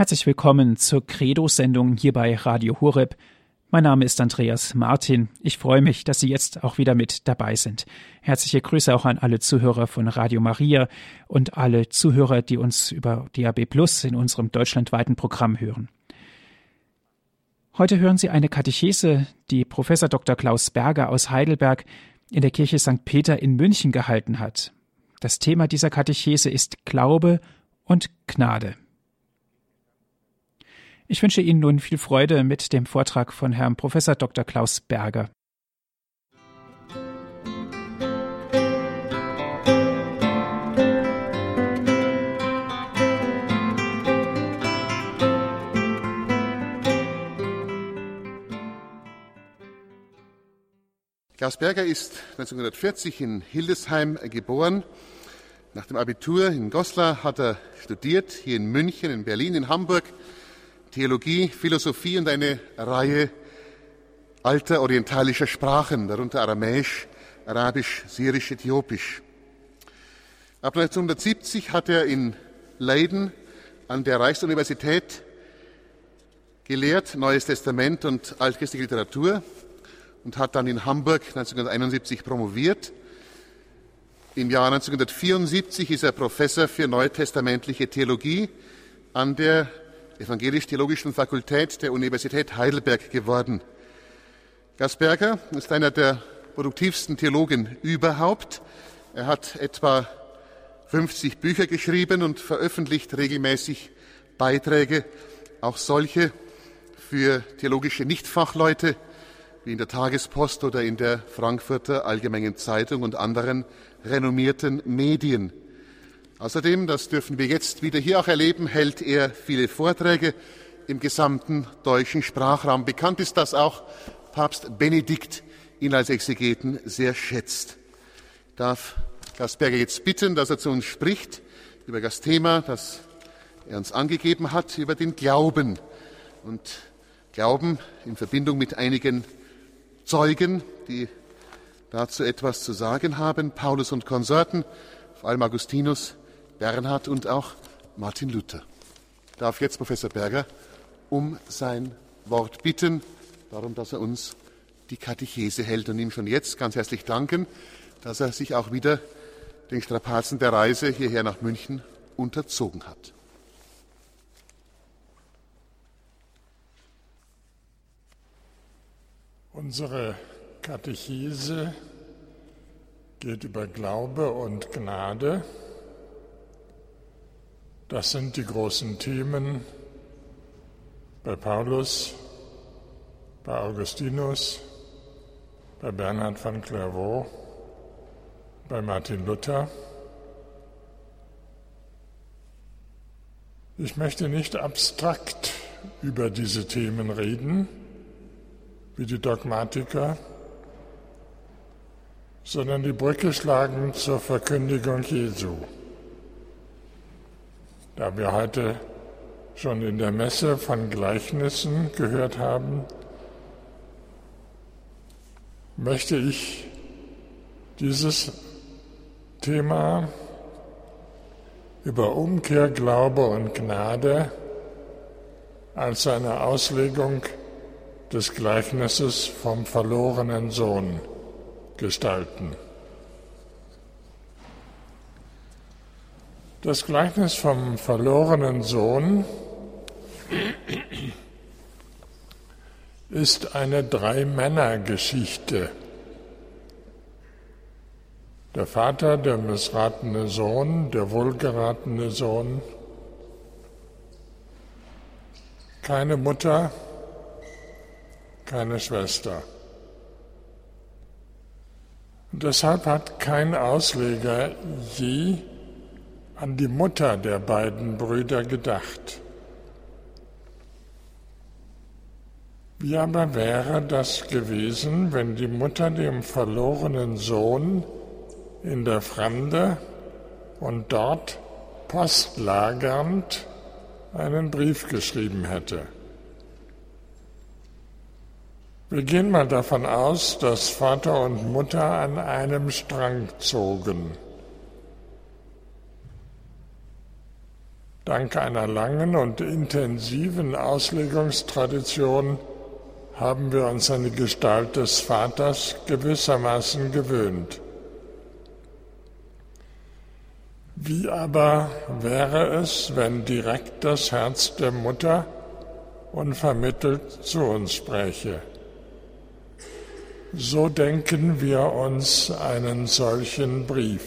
Herzlich willkommen zur Credo-Sendung hier bei Radio Horeb. Mein Name ist Andreas Martin. Ich freue mich, dass Sie jetzt auch wieder mit dabei sind. Herzliche Grüße auch an alle Zuhörer von Radio Maria und alle Zuhörer, die uns über DAB Plus in unserem deutschlandweiten Programm hören. Heute hören Sie eine Katechese, die Professor Dr. Klaus Berger aus Heidelberg in der Kirche St. Peter in München gehalten hat. Das Thema dieser Katechese ist Glaube und Gnade. Ich wünsche Ihnen nun viel Freude mit dem Vortrag von Herrn Professor Dr. Klaus Berger. Klaus Berger ist 1940 in Hildesheim geboren. Nach dem Abitur in Goslar hat er studiert, hier in München, in Berlin, in Hamburg, Theologie, Philosophie und eine Reihe alter orientalischer Sprachen, darunter Aramäisch, Arabisch, Syrisch, Äthiopisch. Ab 1970 hat er in Leiden an der Reichsuniversität gelehrt, Neues Testament und altchristliche Literatur und hat dann in Hamburg 1971 promoviert. Im Jahr 1974 ist er Professor für neutestamentliche Theologie an der Evangelisch-Theologischen Fakultät der Universität Heidelberg geworden. Gasperger ist einer der produktivsten Theologen überhaupt. Er hat etwa 50 Bücher geschrieben und veröffentlicht regelmäßig Beiträge, auch solche für theologische Nichtfachleute, wie in der Tagespost oder in der Frankfurter Allgemeinen Zeitung und anderen renommierten Medien. Außerdem, das dürfen wir jetzt wieder hier auch erleben, hält er viele Vorträge im gesamten deutschen Sprachraum. Bekannt ist, dass auch Papst Benedikt ihn als Exegeten sehr schätzt. Ich darf Gasperger jetzt bitten, dass er zu uns spricht über das Thema, das er uns angegeben hat, über den Glauben. Und Glauben in Verbindung mit einigen Zeugen, die dazu etwas zu sagen haben, Paulus und Konsorten, vor allem Augustinus, Bernhard und auch Martin Luther. Ich darf jetzt Professor Berger um sein Wort bitten, darum, dass er uns die Katechese hält und ihm schon jetzt ganz herzlich danken, dass er sich auch wieder den Strapazen der Reise hierher nach München unterzogen hat. Unsere Katechese geht über Glaube und Gnade. Das sind die großen Themen bei Paulus, bei Augustinus, bei Bernhard von Clairvaux, bei Martin Luther. Ich möchte nicht abstrakt über diese Themen reden, wie die Dogmatiker, sondern die Brücke schlagen zur Verkündigung Jesu. Da wir heute schon in der Messe von Gleichnissen gehört haben, möchte ich dieses Thema über Umkehr, Glaube und Gnade als eine Auslegung des Gleichnisses vom verlorenen Sohn gestalten. Das Gleichnis vom verlorenen Sohn ist eine Drei-Männer-Geschichte. Der Vater, der missratene Sohn, der wohlgeratene Sohn, keine Mutter, keine Schwester. Und deshalb hat kein Ausleger je an die Mutter der beiden Brüder gedacht. Wie aber wäre das gewesen, wenn die Mutter dem verlorenen Sohn in der Fremde und dort postlagernd einen Brief geschrieben hätte? Wir gehen mal davon aus, dass Vater und Mutter an einem Strang zogen. Dank einer langen und intensiven Auslegungstradition haben wir uns an die Gestalt des Vaters gewissermaßen gewöhnt. Wie aber wäre es, wenn direkt das Herz der Mutter unvermittelt zu uns spräche? So denken wir uns einen solchen Brief.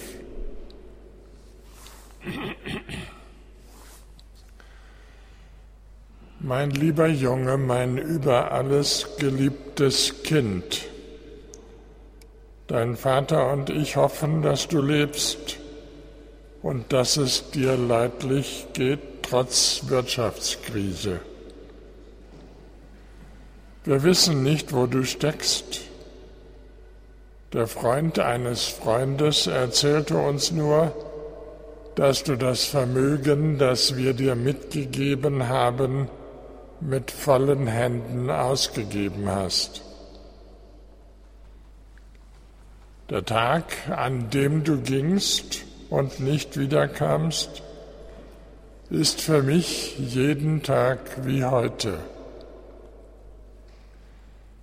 Mein lieber Junge, mein über alles geliebtes Kind, dein Vater und ich hoffen, dass du lebst und dass es dir leidlich geht trotz Wirtschaftskrise. Wir wissen nicht, wo du steckst. Der Freund eines Freundes erzählte uns nur, dass du das Vermögen, das wir dir mitgegeben haben, mit vollen Händen ausgegeben hast. Der Tag, an dem du gingst und nicht wiederkamst, ist für mich jeden Tag wie heute.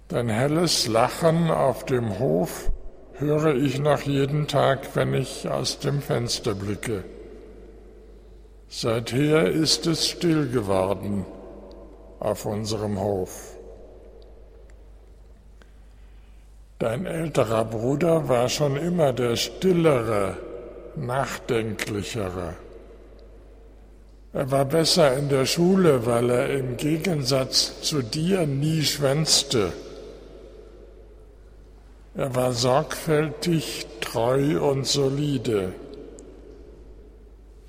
Dein helles Lachen auf dem Hof höre ich noch jeden Tag, wenn ich aus dem Fenster blicke. Seither ist es still geworden auf unserem Hof. Dein älterer Bruder war schon immer der stillere, nachdenklichere. Er war besser in der Schule, weil er im Gegensatz zu dir nie schwänzte er war sorgfältig, treu und solide.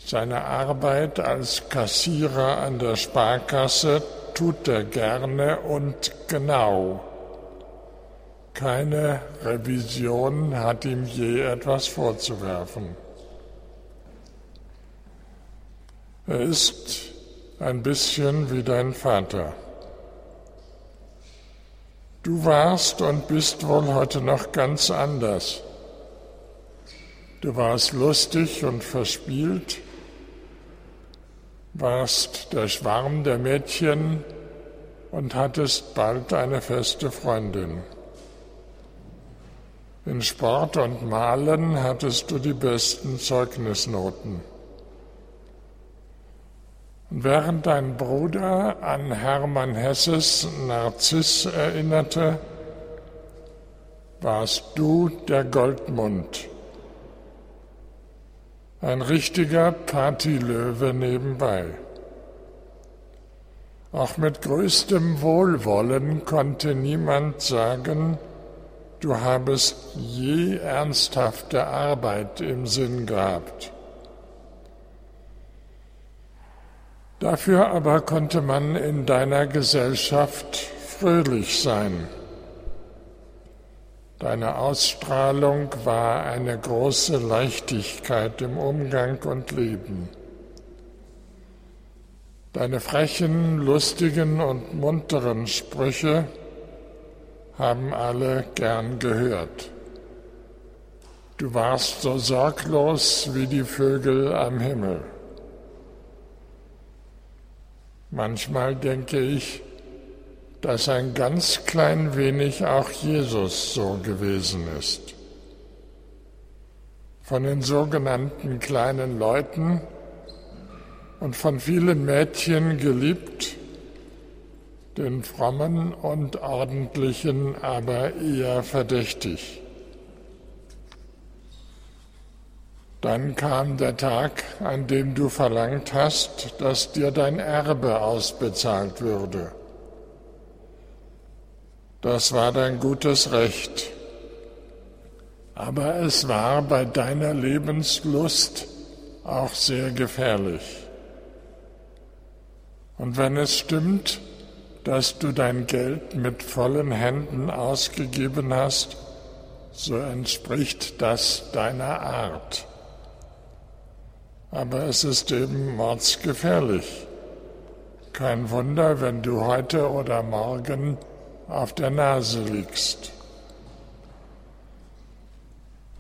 Seine Arbeit als Kassierer an der Sparkasse tut er gerne und genau. Keine Revision hat ihm je etwas vorzuwerfen. Er ist ein bisschen wie dein Vater. Du warst und bist wohl heute noch ganz anders. Du warst lustig und verspielt, warst der Schwarm der Mädchen und hattest bald eine feste Freundin. In Sport und Malen hattest du die besten Zeugnisnoten. Während dein Bruder an Hermann Hesses Narziss erinnerte, warst du der Goldmund. Ein richtiger Partylöwe nebenbei. Auch mit größtem Wohlwollen konnte niemand sagen, du habest je ernsthafte Arbeit im Sinn gehabt. Dafür aber konnte man in deiner Gesellschaft fröhlich sein. Deine Ausstrahlung war eine große Leichtigkeit im Umgang und Leben. Deine frechen, lustigen und munteren Sprüche haben alle gern gehört. Du warst so sorglos wie die Vögel am Himmel. Manchmal denke ich, dass ein ganz klein wenig auch Jesus so gewesen ist. Von den sogenannten kleinen Leuten und von vielen Mädchen geliebt, den frommen und ordentlichen aber eher verdächtig. Dann kam der Tag, an dem du verlangt hast, dass dir dein Erbe ausbezahlt würde. Das war dein gutes Recht. Aber es war bei deiner Lebenslust auch sehr gefährlich. Und wenn es stimmt, dass du dein Geld mit vollen Händen ausgegeben hast, so entspricht das deiner Art aber es ist eben mordsgefährlich. Kein Wunder, wenn du heute oder morgen auf der Nase liegst.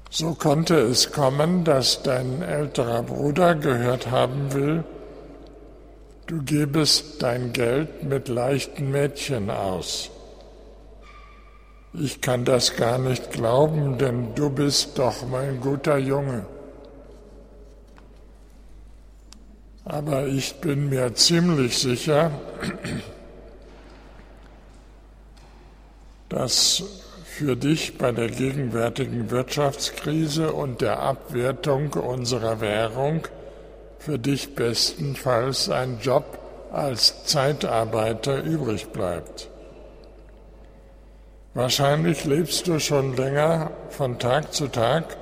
So konnte es kommen, dass dein älterer Bruder gehört haben will, du gebest dein Geld mit leichten Mädchen aus. Ich kann das gar nicht glauben, denn du bist doch mein guter Junge. Aber ich bin mir ziemlich sicher, dass für dich bei der gegenwärtigen Wirtschaftskrise und der Abwertung unserer Währung für dich bestenfalls ein Job als Zeitarbeiter übrig bleibt. Wahrscheinlich lebst du schon länger von Tag zu Tag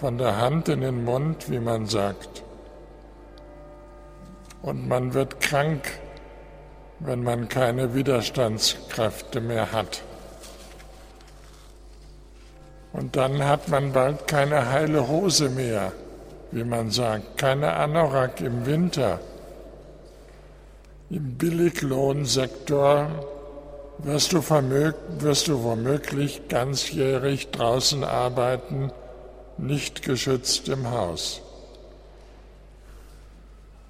von der Hand in den Mund, wie man sagt. Und man wird krank, wenn man keine Widerstandskräfte mehr hat. Und dann hat man bald keine heile Hose mehr, wie man sagt, keine Anorak im Winter. Im Billiglohnsektor wirst du, wirst du womöglich ganzjährig draußen arbeiten, nicht geschützt im Haus.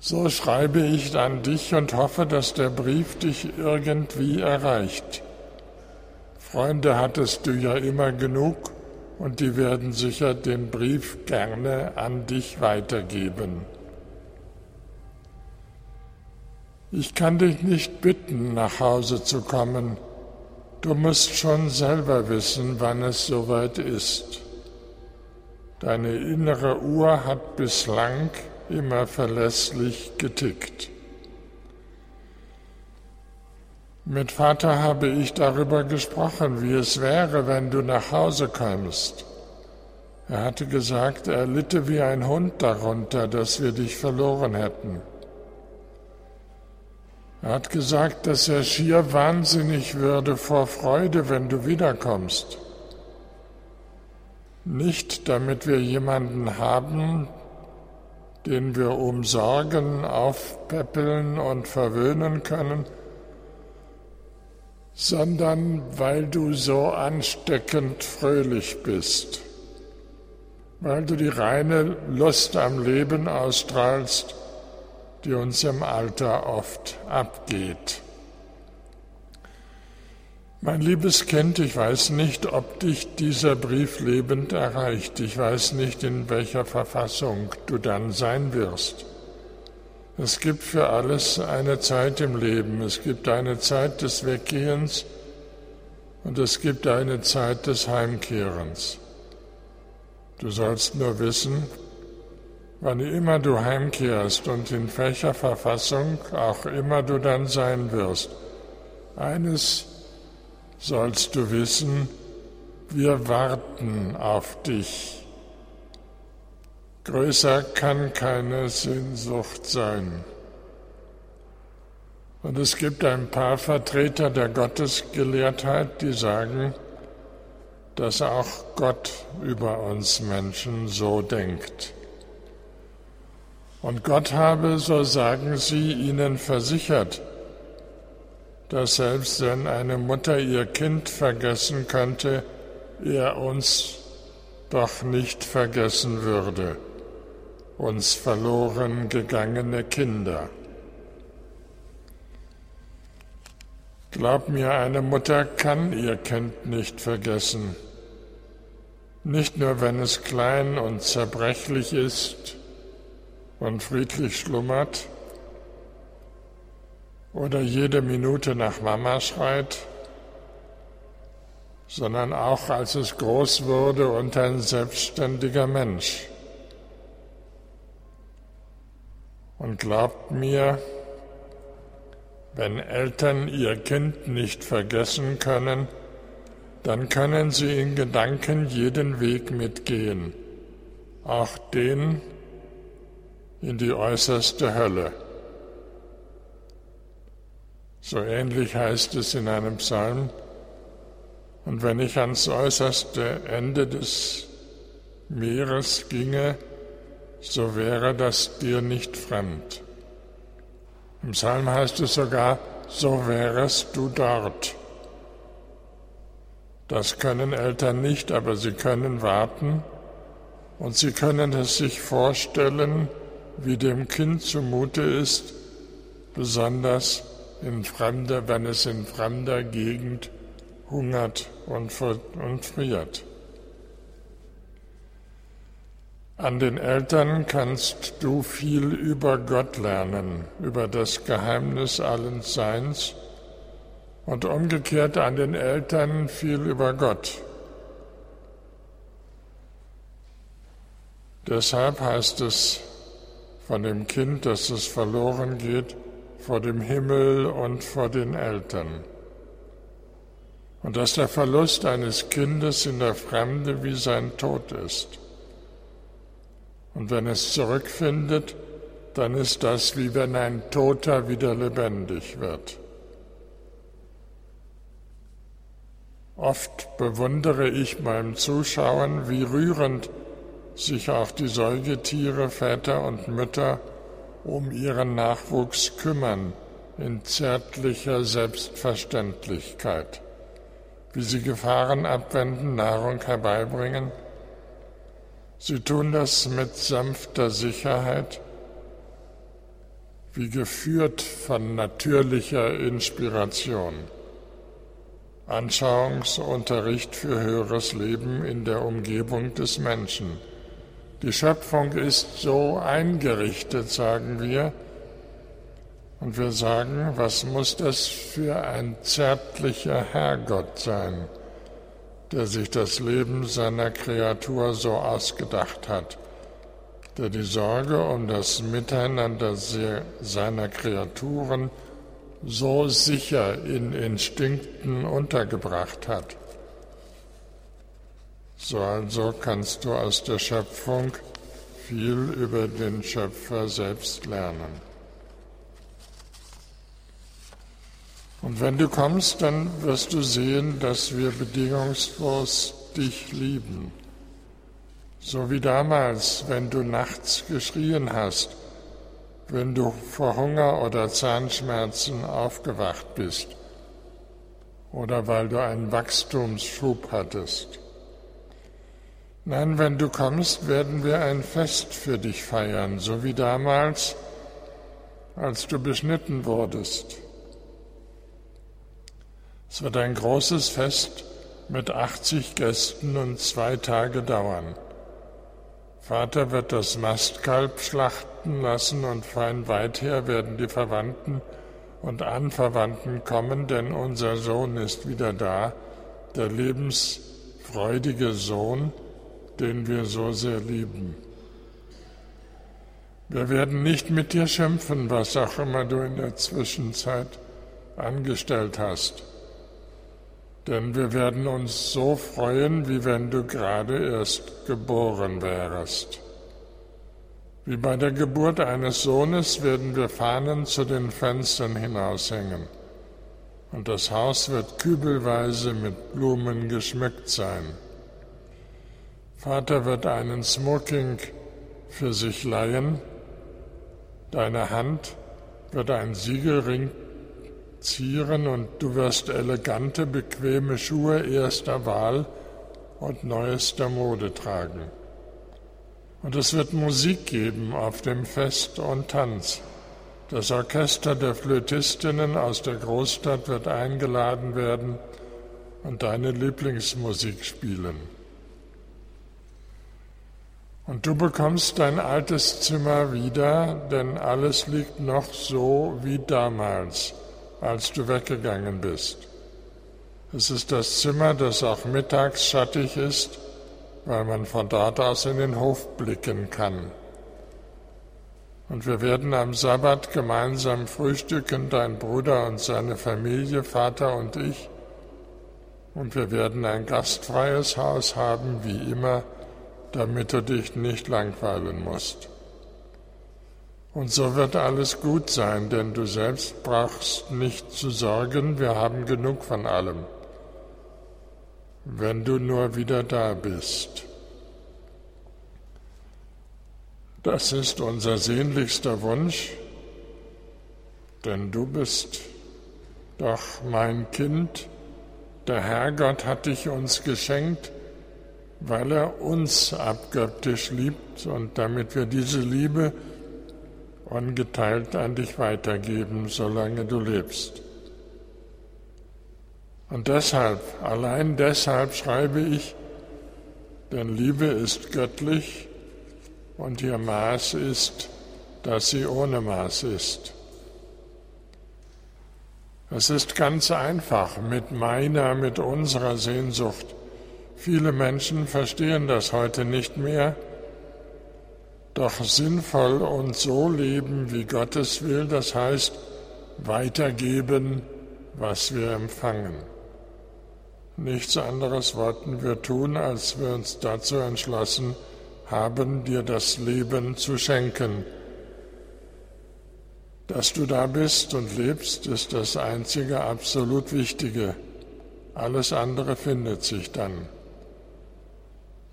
So schreibe ich an dich und hoffe, dass der Brief dich irgendwie erreicht. Freunde hattest du ja immer genug und die werden sicher den Brief gerne an dich weitergeben. Ich kann dich nicht bitten, nach Hause zu kommen. Du musst schon selber wissen, wann es soweit ist. Deine innere Uhr hat bislang immer verlässlich getickt. Mit Vater habe ich darüber gesprochen, wie es wäre, wenn du nach Hause kommst. Er hatte gesagt, er litte wie ein Hund darunter, dass wir dich verloren hätten. Er hat gesagt, dass er schier wahnsinnig würde vor Freude, wenn du wiederkommst. Nicht damit wir jemanden haben, den wir umsorgen, aufpäppeln und verwöhnen können, sondern weil du so ansteckend fröhlich bist, weil du die reine Lust am Leben ausstrahlst, die uns im Alter oft abgeht. Mein liebes Kind, ich weiß nicht, ob dich dieser Brief lebend erreicht. Ich weiß nicht, in welcher Verfassung du dann sein wirst. Es gibt für alles eine Zeit im Leben. Es gibt eine Zeit des Weggehens und es gibt eine Zeit des Heimkehrens. Du sollst nur wissen, wann immer du heimkehrst und in welcher Verfassung auch immer du dann sein wirst. Eines sollst du wissen, wir warten auf dich. Größer kann keine Sehnsucht sein. Und es gibt ein paar Vertreter der Gottesgelehrtheit, die sagen, dass auch Gott über uns Menschen so denkt. Und Gott habe, so sagen sie, ihnen versichert, dass selbst wenn eine Mutter ihr Kind vergessen könnte, er uns doch nicht vergessen würde, uns verloren gegangene Kinder. Glaub mir, eine Mutter kann ihr Kind nicht vergessen, nicht nur wenn es klein und zerbrechlich ist und friedlich schlummert, oder jede Minute nach Mama schreit, sondern auch als es groß wurde und ein selbstständiger Mensch. Und glaubt mir, wenn Eltern ihr Kind nicht vergessen können, dann können sie in Gedanken jeden Weg mitgehen, auch den in die äußerste Hölle. So ähnlich heißt es in einem Psalm, und wenn ich ans äußerste Ende des Meeres ginge, so wäre das dir nicht fremd. Im Psalm heißt es sogar, so wärest du dort. Das können Eltern nicht, aber sie können warten und sie können es sich vorstellen, wie dem Kind zumute ist, besonders in fremder, wenn es in fremder Gegend hungert und, und friert. An den Eltern kannst du viel über Gott lernen, über das Geheimnis allen Seins und umgekehrt an den Eltern viel über Gott. Deshalb heißt es von dem Kind, dass es verloren geht vor dem Himmel und vor den Eltern. Und dass der Verlust eines Kindes in der Fremde wie sein Tod ist. Und wenn es zurückfindet, dann ist das wie wenn ein Toter wieder lebendig wird. Oft bewundere ich beim Zuschauen, wie rührend sich auch die Säugetiere, Väter und Mütter um ihren Nachwuchs kümmern in zärtlicher Selbstverständlichkeit, wie sie Gefahren abwenden, Nahrung herbeibringen, Sie tun das mit sanfter Sicherheit, wie geführt von natürlicher Inspiration. Anschauungsunterricht für höheres Leben in der Umgebung des Menschen. Die Schöpfung ist so eingerichtet, sagen wir, und wir sagen, was muss das für ein zärtlicher Herrgott sein? Der sich das Leben seiner Kreatur so ausgedacht hat, der die Sorge um das Miteinander seiner Kreaturen so sicher in Instinkten untergebracht hat. So also kannst du aus der Schöpfung viel über den Schöpfer selbst lernen. Und wenn du kommst, dann wirst du sehen, dass wir bedingungslos dich lieben. So wie damals, wenn du nachts geschrien hast, wenn du vor Hunger oder Zahnschmerzen aufgewacht bist oder weil du einen Wachstumsschub hattest. Nein, wenn du kommst, werden wir ein Fest für dich feiern, so wie damals, als du beschnitten wurdest. Es wird ein großes Fest mit 80 Gästen und zwei Tage dauern. Vater wird das Mastkalb schlachten lassen und fein weit her werden die Verwandten und Anverwandten kommen, denn unser Sohn ist wieder da, der lebensfreudige Sohn, den wir so sehr lieben. Wir werden nicht mit dir schimpfen, was auch immer du in der Zwischenzeit angestellt hast denn wir werden uns so freuen, wie wenn du gerade erst geboren wärest. Wie bei der Geburt eines Sohnes werden wir Fahnen zu den Fenstern hinaushängen, und das Haus wird kübelweise mit Blumen geschmückt sein. Vater wird einen Smoking für sich leihen, deine Hand wird ein Siegelring zieren und du wirst elegante, bequeme Schuhe erster Wahl und neuester Mode tragen. Und es wird Musik geben auf dem Fest und Tanz. Das Orchester der Flötistinnen aus der Großstadt wird eingeladen werden und deine Lieblingsmusik spielen. Und du bekommst dein altes Zimmer wieder, denn alles liegt noch so wie damals als du weggegangen bist. Es ist das Zimmer, das auch mittags schattig ist, weil man von dort aus in den Hof blicken kann. Und wir werden am Sabbat gemeinsam frühstücken, dein Bruder und seine Familie, Vater und ich. Und wir werden ein gastfreies Haus haben, wie immer, damit du dich nicht langweilen musst. Und so wird alles gut sein, denn du selbst brauchst nicht zu sorgen, wir haben genug von allem, wenn du nur wieder da bist. Das ist unser sehnlichster Wunsch, denn du bist doch mein Kind, der Herrgott hat dich uns geschenkt, weil er uns abgöttisch liebt und damit wir diese Liebe ungeteilt an dich weitergeben, solange du lebst. Und deshalb, allein deshalb schreibe ich, denn Liebe ist göttlich und ihr Maß ist, dass sie ohne Maß ist. Es ist ganz einfach mit meiner, mit unserer Sehnsucht. Viele Menschen verstehen das heute nicht mehr, doch sinnvoll und so leben, wie Gott es will, das heißt weitergeben, was wir empfangen. Nichts anderes wollten wir tun, als wir uns dazu entschlossen haben, dir das Leben zu schenken, dass du da bist und lebst, ist das einzige absolut Wichtige. Alles andere findet sich dann.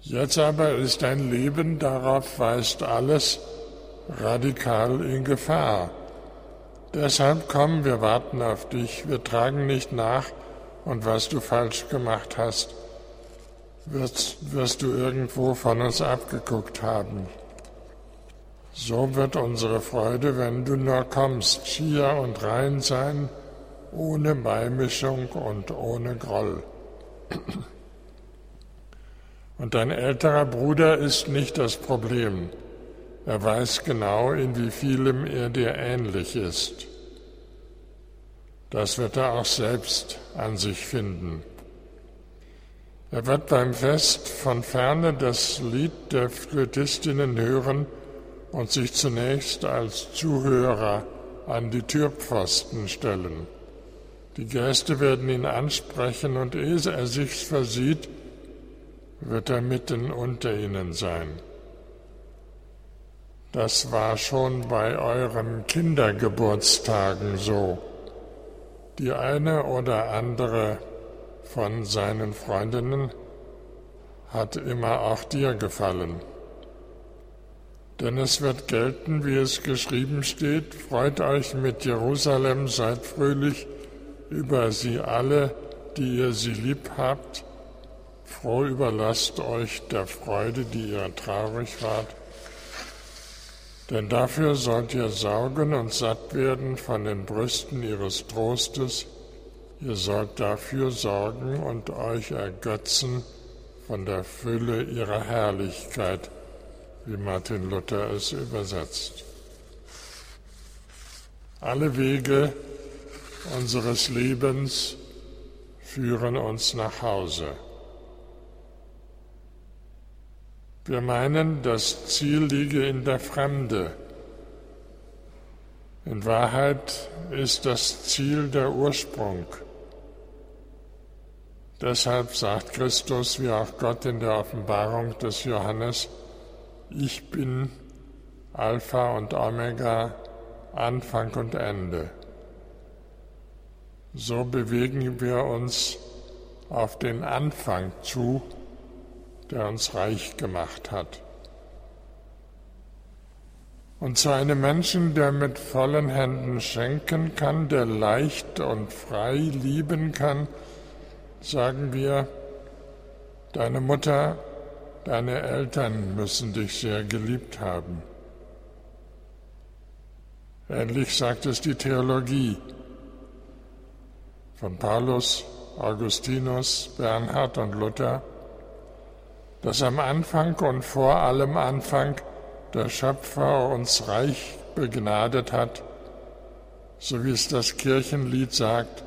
Jetzt aber ist dein Leben, darauf weist alles radikal in Gefahr. Deshalb komm, wir warten auf dich, wir tragen nicht nach und was du falsch gemacht hast, wirst, wirst du irgendwo von uns abgeguckt haben. So wird unsere Freude, wenn du nur kommst, schier und rein sein, ohne Beimischung und ohne Groll. Und dein älterer Bruder ist nicht das Problem. Er weiß genau, in wie vielem er dir ähnlich ist. Das wird er auch selbst an sich finden. Er wird beim Fest von ferne das Lied der Flötistinnen hören, und sich zunächst als Zuhörer an die Türpfosten stellen. Die Gäste werden ihn ansprechen und ehe er sich versieht, wird er mitten unter ihnen sein. Das war schon bei euren Kindergeburtstagen so. Die eine oder andere von seinen Freundinnen hat immer auch dir gefallen. Denn es wird gelten, wie es geschrieben steht, freut euch mit Jerusalem, seid fröhlich über sie alle, die ihr sie lieb habt, froh überlasst euch der Freude, die ihr traurig wart. Denn dafür sollt ihr saugen und satt werden von den Brüsten ihres Trostes, ihr sollt dafür sorgen und euch ergötzen von der Fülle ihrer Herrlichkeit wie Martin Luther es übersetzt. Alle Wege unseres Lebens führen uns nach Hause. Wir meinen, das Ziel liege in der Fremde. In Wahrheit ist das Ziel der Ursprung. Deshalb sagt Christus, wie auch Gott in der Offenbarung des Johannes, ich bin Alpha und Omega, Anfang und Ende. So bewegen wir uns auf den Anfang zu, der uns reich gemacht hat. Und zu einem Menschen, der mit vollen Händen schenken kann, der leicht und frei lieben kann, sagen wir, deine Mutter Deine Eltern müssen dich sehr geliebt haben. Ähnlich sagt es die Theologie von Paulus, Augustinus, Bernhard und Luther, dass am Anfang und vor allem Anfang der Schöpfer uns reich begnadet hat, so wie es das Kirchenlied sagt,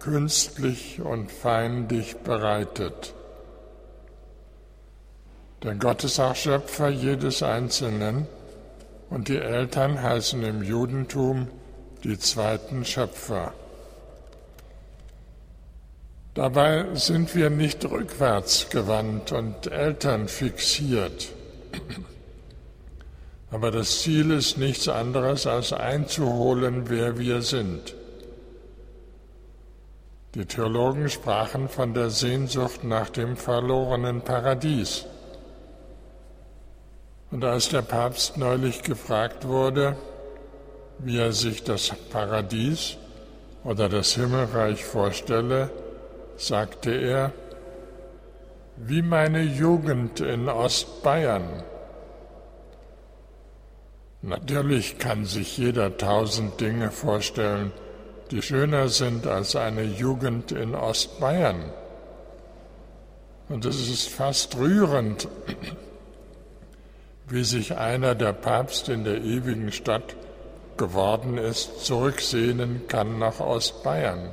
künstlich und fein dich bereitet. Denn Gott ist auch Schöpfer jedes Einzelnen und die Eltern heißen im Judentum die zweiten Schöpfer. Dabei sind wir nicht rückwärts gewandt und Eltern fixiert. Aber das Ziel ist nichts anderes, als einzuholen, wer wir sind. Die Theologen sprachen von der Sehnsucht nach dem verlorenen Paradies. Und als der Papst neulich gefragt wurde, wie er sich das Paradies oder das Himmelreich vorstelle, sagte er, wie meine Jugend in Ostbayern. Natürlich kann sich jeder tausend Dinge vorstellen, die schöner sind als eine Jugend in Ostbayern. Und es ist fast rührend, wie sich einer, der Papst in der ewigen Stadt geworden ist, zurücksehnen kann nach Ostbayern.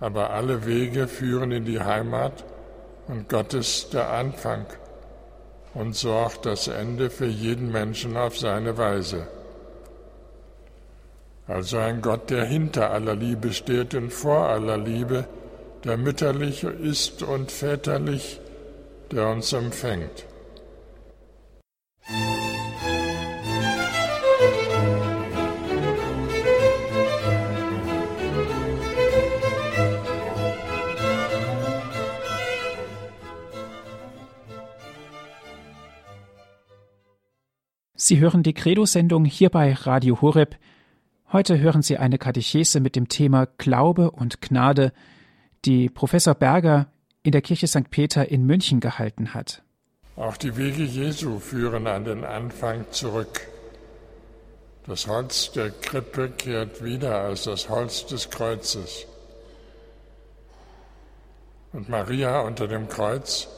Aber alle Wege führen in die Heimat und Gott ist der Anfang und so auch das Ende für jeden Menschen auf seine Weise. Also ein Gott, der hinter aller Liebe steht und vor aller Liebe, der mütterlich ist und väterlich, der uns empfängt. Sie hören die Credo-Sendung hier bei Radio Horeb. Heute hören Sie eine Katechese mit dem Thema Glaube und Gnade, die Professor Berger in der Kirche St. Peter in München gehalten hat. Auch die Wege Jesu führen an den Anfang zurück. Das Holz der Krippe kehrt wieder als das Holz des Kreuzes. Und Maria unter dem Kreuz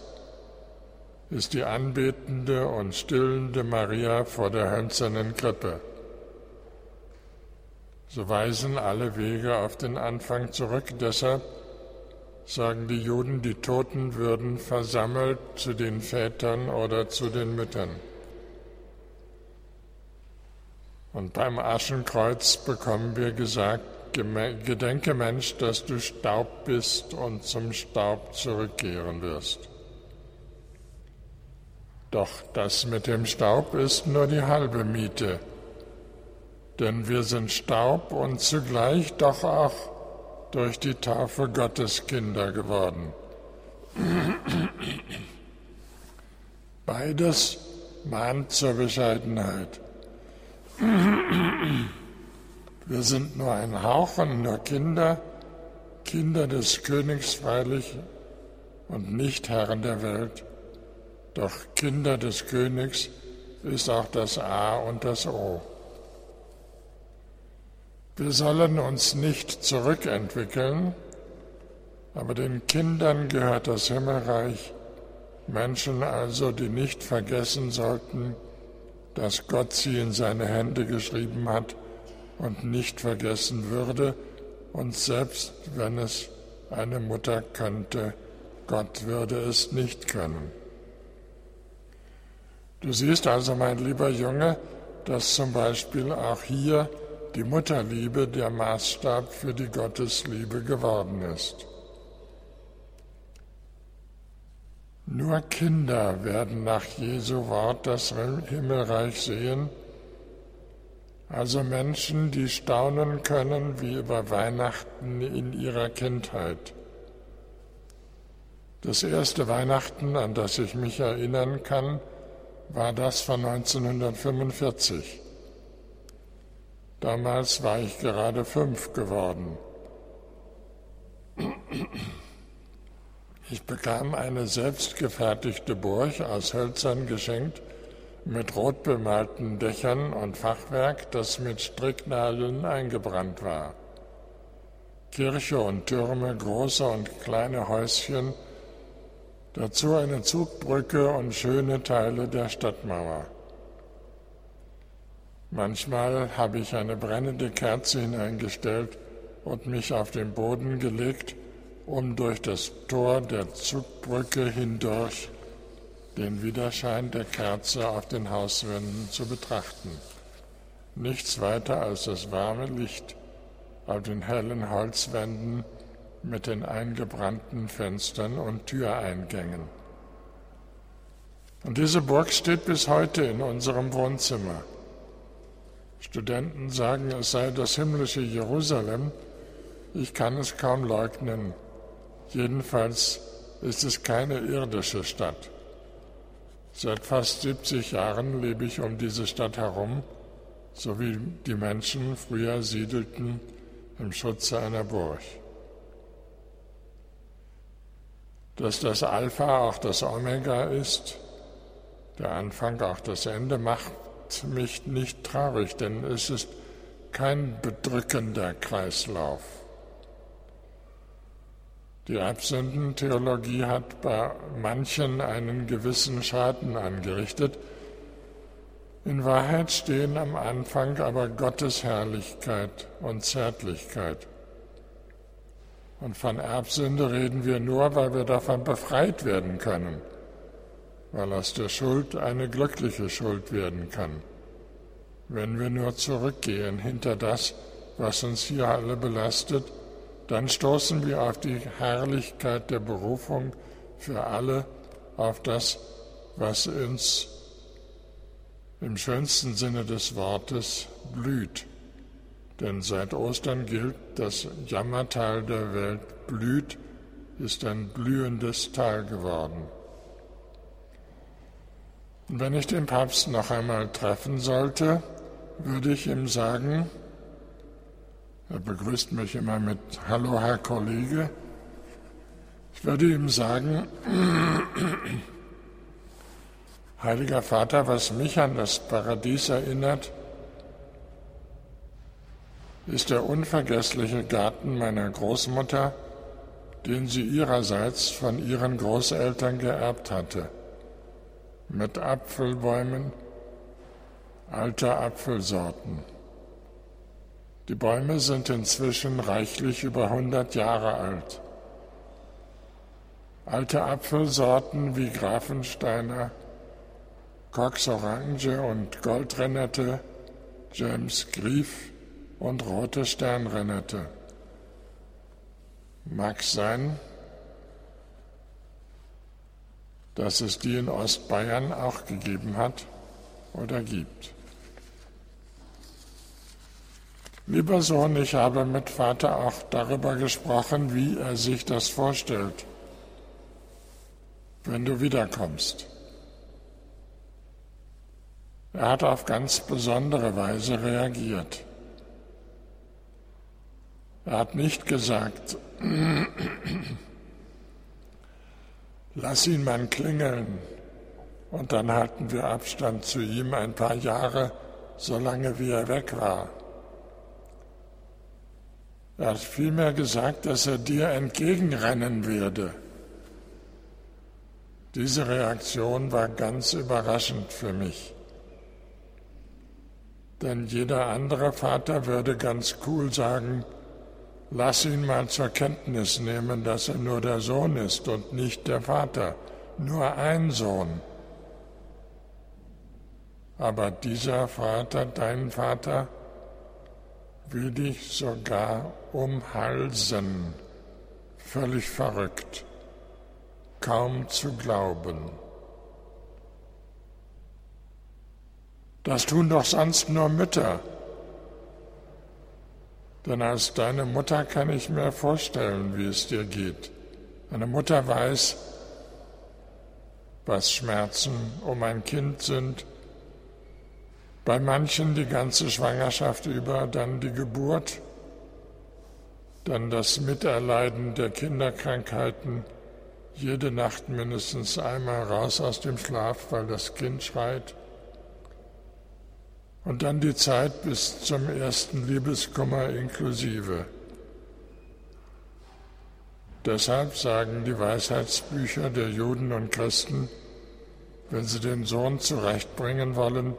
ist die anbetende und stillende Maria vor der hölzernen Krippe. So weisen alle Wege auf den Anfang zurück. Deshalb sagen die Juden, die Toten würden versammelt zu den Vätern oder zu den Müttern. Und beim Aschenkreuz bekommen wir gesagt, Gedenke Mensch, dass du Staub bist und zum Staub zurückkehren wirst. Doch das mit dem Staub ist nur die halbe Miete, denn wir sind Staub und zugleich doch auch durch die Taufe Gottes Kinder geworden. Beides mahnt zur Bescheidenheit. Wir sind nur ein Hauch und nur Kinder, Kinder des Königs freilich und nicht Herren der Welt. Doch Kinder des Königs ist auch das A und das O. Wir sollen uns nicht zurückentwickeln, aber den Kindern gehört das Himmelreich, Menschen also, die nicht vergessen sollten, dass Gott sie in seine Hände geschrieben hat und nicht vergessen würde, und selbst wenn es eine Mutter könnte, Gott würde es nicht können. Du siehst also, mein lieber Junge, dass zum Beispiel auch hier die Mutterliebe der Maßstab für die Gottesliebe geworden ist. Nur Kinder werden nach Jesu Wort das Himmelreich sehen, also Menschen, die staunen können wie über Weihnachten in ihrer Kindheit. Das erste Weihnachten, an das ich mich erinnern kann, war das von 1945. Damals war ich gerade fünf geworden. Ich bekam eine selbstgefertigte Burg aus Hölzern geschenkt mit rot bemalten Dächern und Fachwerk, das mit Stricknadeln eingebrannt war. Kirche und Türme, große und kleine Häuschen, Dazu eine Zugbrücke und schöne Teile der Stadtmauer. Manchmal habe ich eine brennende Kerze hineingestellt und mich auf den Boden gelegt, um durch das Tor der Zugbrücke hindurch den Widerschein der Kerze auf den Hauswänden zu betrachten. Nichts weiter als das warme Licht auf den hellen Holzwänden mit den eingebrannten Fenstern und Türeingängen. Und diese Burg steht bis heute in unserem Wohnzimmer. Studenten sagen, es sei das himmlische Jerusalem. Ich kann es kaum leugnen. Jedenfalls ist es keine irdische Stadt. Seit fast 70 Jahren lebe ich um diese Stadt herum, so wie die Menschen früher siedelten im Schutze einer Burg. Dass das Alpha auch das Omega ist, der Anfang auch das Ende macht, mich nicht traurig, denn es ist kein bedrückender Kreislauf. Die Erbsündentheologie hat bei manchen einen gewissen Schaden angerichtet. In Wahrheit stehen am Anfang aber Gottes Herrlichkeit und Zärtlichkeit. Und von Erbsünde reden wir nur, weil wir davon befreit werden können, weil aus der Schuld eine glückliche Schuld werden kann. Wenn wir nur zurückgehen hinter das, was uns hier alle belastet, dann stoßen wir auf die Herrlichkeit der Berufung für alle, auf das, was uns im schönsten Sinne des Wortes blüht. Denn seit Ostern gilt, das Jammertal der Welt blüht, ist ein blühendes Tal geworden. Und wenn ich den Papst noch einmal treffen sollte, würde ich ihm sagen, er begrüßt mich immer mit Hallo, Herr Kollege. Ich würde ihm sagen, Heiliger Vater, was mich an das Paradies erinnert, ist der unvergessliche Garten meiner Großmutter, den sie ihrerseits von ihren Großeltern geerbt hatte, mit Apfelbäumen alter Apfelsorten. Die Bäume sind inzwischen reichlich über 100 Jahre alt. Alte Apfelsorten wie Grafensteiner, Cox Orange und Goldrennete, James Grief und rote Sternrennete. Mag sein, dass es die in Ostbayern auch gegeben hat oder gibt. Lieber Sohn, ich habe mit Vater auch darüber gesprochen, wie er sich das vorstellt, wenn du wiederkommst. Er hat auf ganz besondere Weise reagiert. Er hat nicht gesagt, lass ihn mal klingeln und dann halten wir Abstand zu ihm ein paar Jahre, solange wie er weg war. Er hat vielmehr gesagt, dass er dir entgegenrennen würde. Diese Reaktion war ganz überraschend für mich. Denn jeder andere Vater würde ganz cool sagen, Lass ihn mal zur Kenntnis nehmen, dass er nur der Sohn ist und nicht der Vater, nur ein Sohn. Aber dieser Vater, dein Vater, will dich sogar umhalsen, völlig verrückt, kaum zu glauben. Das tun doch sonst nur Mütter. Denn als deine Mutter kann ich mir vorstellen, wie es dir geht. Eine Mutter weiß, was Schmerzen um ein Kind sind. Bei manchen die ganze Schwangerschaft über, dann die Geburt, dann das Miterleiden der Kinderkrankheiten, jede Nacht mindestens einmal raus aus dem Schlaf, weil das Kind schreit. Und dann die Zeit bis zum ersten Liebeskummer inklusive. Deshalb sagen die Weisheitsbücher der Juden und Christen, wenn sie den Sohn zurechtbringen wollen,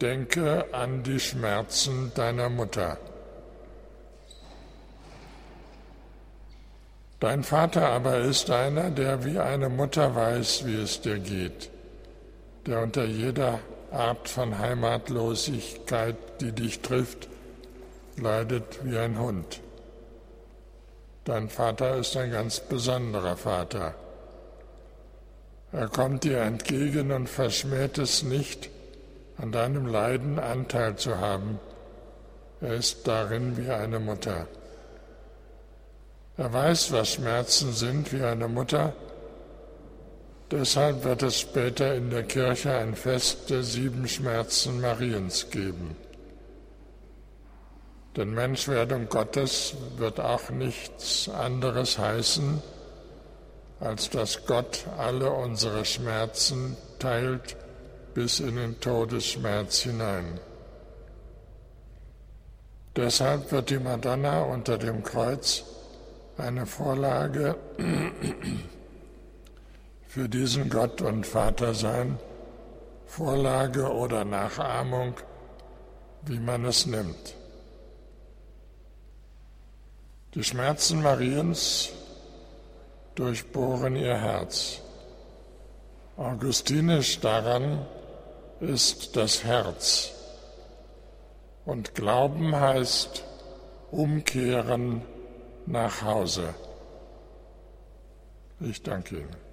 denke an die Schmerzen deiner Mutter. Dein Vater aber ist einer, der wie eine Mutter weiß, wie es dir geht, der unter jeder Art von Heimatlosigkeit, die dich trifft, leidet wie ein Hund. Dein Vater ist ein ganz besonderer Vater. Er kommt dir entgegen und verschmäht es nicht, an deinem Leiden Anteil zu haben. Er ist darin wie eine Mutter. Er weiß, was Schmerzen sind wie eine Mutter, Deshalb wird es später in der Kirche ein Fest der sieben Schmerzen Mariens geben. Denn Menschwerdung Gottes wird auch nichts anderes heißen, als dass Gott alle unsere Schmerzen teilt bis in den Todesschmerz hinein. Deshalb wird die Madonna unter dem Kreuz eine Vorlage für diesen Gott und Vater sein, Vorlage oder Nachahmung, wie man es nimmt. Die Schmerzen Mariens durchbohren ihr Herz. Augustinisch daran ist das Herz. Und Glauben heißt umkehren nach Hause. Ich danke Ihnen.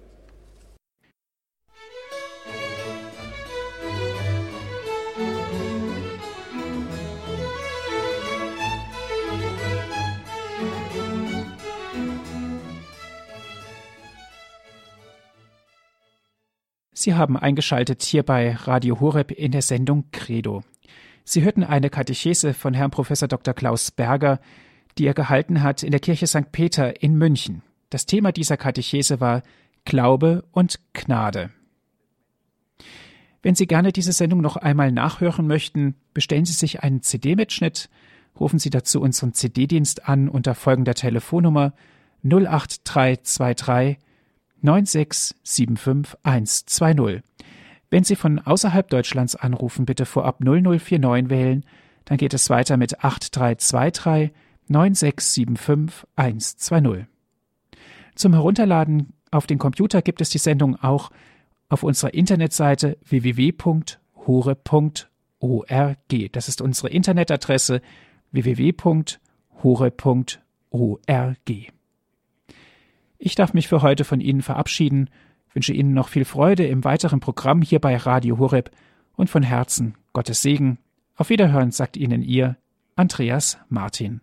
Sie haben eingeschaltet hier bei Radio Horeb in der Sendung Credo. Sie hörten eine Katechese von Herrn Prof. Dr. Klaus Berger, die er gehalten hat in der Kirche St. Peter in München. Das Thema dieser Katechese war Glaube und Gnade. Wenn Sie gerne diese Sendung noch einmal nachhören möchten, bestellen Sie sich einen CD-Mitschnitt, rufen Sie dazu unseren CD-Dienst an unter folgender Telefonnummer 08323 9675120. Wenn Sie von außerhalb Deutschlands anrufen, bitte vorab 0049 wählen, dann geht es weiter mit 8323 9675120. Zum Herunterladen auf den Computer gibt es die Sendung auch auf unserer Internetseite www.hore.org. Das ist unsere Internetadresse www.hore.org. Ich darf mich für heute von Ihnen verabschieden, wünsche Ihnen noch viel Freude im weiteren Programm hier bei Radio Horeb und von Herzen Gottes Segen. Auf Wiederhören sagt Ihnen Ihr Andreas Martin.